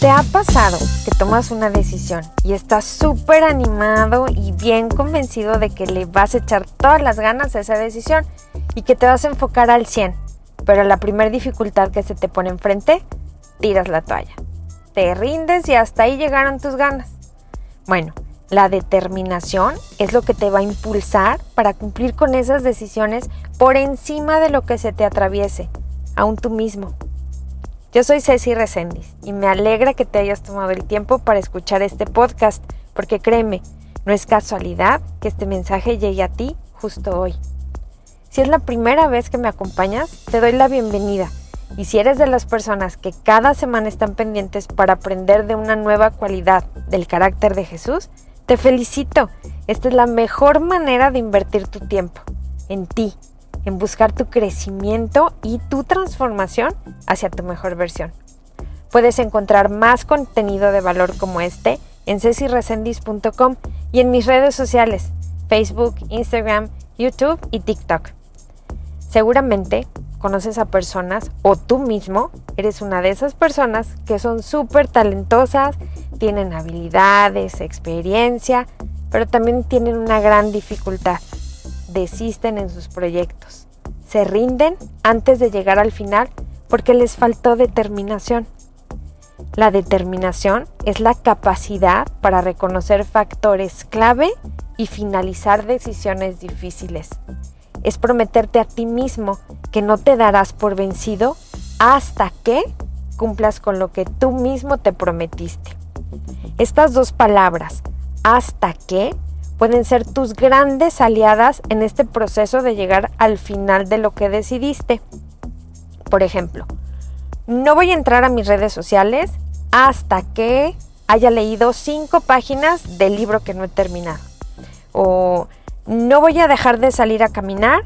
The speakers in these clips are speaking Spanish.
¿Te ha pasado que tomas una decisión y estás súper animado y bien convencido de que le vas a echar todas las ganas a esa decisión y que te vas a enfocar al 100? Pero la primera dificultad que se te pone enfrente, tiras la toalla. Te rindes y hasta ahí llegaron tus ganas. Bueno, la determinación es lo que te va a impulsar para cumplir con esas decisiones por encima de lo que se te atraviese, aún tú mismo. Yo soy Ceci Resendiz y me alegra que te hayas tomado el tiempo para escuchar este podcast, porque créeme, no es casualidad que este mensaje llegue a ti justo hoy. Si es la primera vez que me acompañas, te doy la bienvenida. Y si eres de las personas que cada semana están pendientes para aprender de una nueva cualidad del carácter de Jesús, te felicito. Esta es la mejor manera de invertir tu tiempo en ti, en buscar tu crecimiento y tu transformación hacia tu mejor versión. Puedes encontrar más contenido de valor como este en ceciresendis.com y en mis redes sociales, Facebook, Instagram, YouTube y TikTok. Seguramente conoces a personas o tú mismo eres una de esas personas que son súper talentosas, tienen habilidades, experiencia, pero también tienen una gran dificultad desisten en sus proyectos. Se rinden antes de llegar al final porque les faltó determinación. La determinación es la capacidad para reconocer factores clave y finalizar decisiones difíciles. Es prometerte a ti mismo que no te darás por vencido hasta que cumplas con lo que tú mismo te prometiste. Estas dos palabras, hasta que, pueden ser tus grandes aliadas en este proceso de llegar al final de lo que decidiste. Por ejemplo, no voy a entrar a mis redes sociales hasta que haya leído cinco páginas del libro que no he terminado. O no voy a dejar de salir a caminar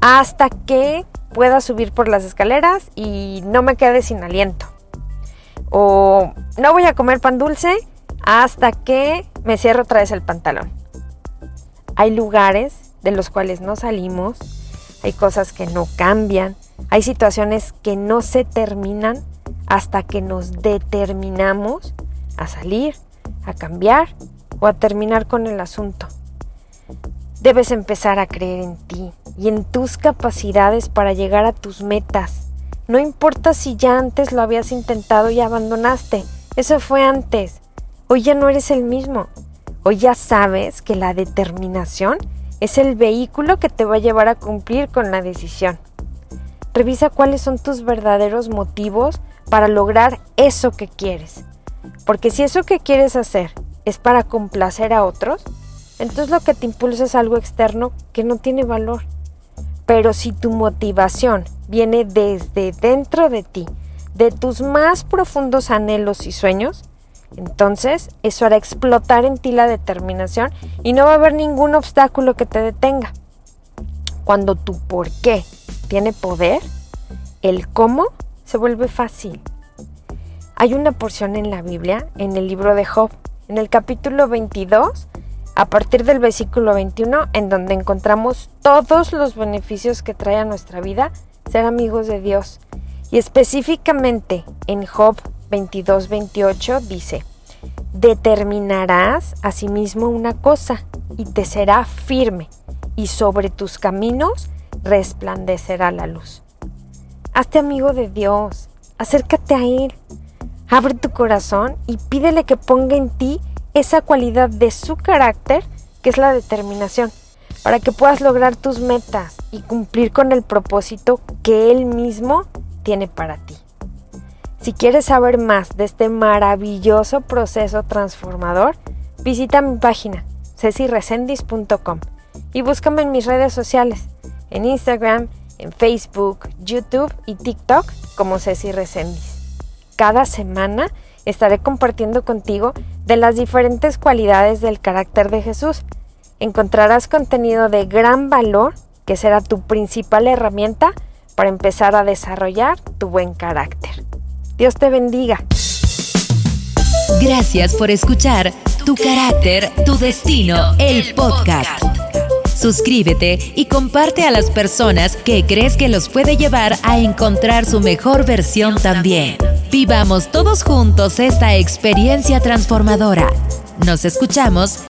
hasta que pueda subir por las escaleras y no me quede sin aliento. O no voy a comer pan dulce hasta que me cierre otra vez el pantalón. Hay lugares de los cuales no salimos, hay cosas que no cambian, hay situaciones que no se terminan hasta que nos determinamos a salir, a cambiar o a terminar con el asunto. Debes empezar a creer en ti y en tus capacidades para llegar a tus metas. No importa si ya antes lo habías intentado y abandonaste, eso fue antes. Hoy ya no eres el mismo. Hoy ya sabes que la determinación es el vehículo que te va a llevar a cumplir con la decisión. Revisa cuáles son tus verdaderos motivos para lograr eso que quieres. Porque si eso que quieres hacer es para complacer a otros, entonces lo que te impulsa es algo externo que no tiene valor. Pero si tu motivación viene desde dentro de ti, de tus más profundos anhelos y sueños, entonces, eso hará explotar en ti la determinación y no va a haber ningún obstáculo que te detenga. Cuando tu por qué tiene poder, el cómo se vuelve fácil. Hay una porción en la Biblia, en el libro de Job, en el capítulo 22, a partir del versículo 21, en donde encontramos todos los beneficios que trae a nuestra vida ser amigos de Dios. Y específicamente en Job 22-28 dice, determinarás asimismo una cosa y te será firme y sobre tus caminos resplandecerá la luz. Hazte amigo de Dios, acércate a Él, abre tu corazón y pídele que ponga en ti esa cualidad de su carácter que es la determinación, para que puedas lograr tus metas y cumplir con el propósito que Él mismo tiene para ti. Si quieres saber más de este maravilloso proceso transformador, visita mi página ceciresendis.com y búscame en mis redes sociales, en Instagram, en Facebook, YouTube y TikTok como Ceci Cada semana estaré compartiendo contigo de las diferentes cualidades del carácter de Jesús. Encontrarás contenido de gran valor que será tu principal herramienta para empezar a desarrollar tu buen carácter. Dios te bendiga. Gracias por escuchar Tu carácter, tu destino, el podcast. Suscríbete y comparte a las personas que crees que los puede llevar a encontrar su mejor versión también. Vivamos todos juntos esta experiencia transformadora. Nos escuchamos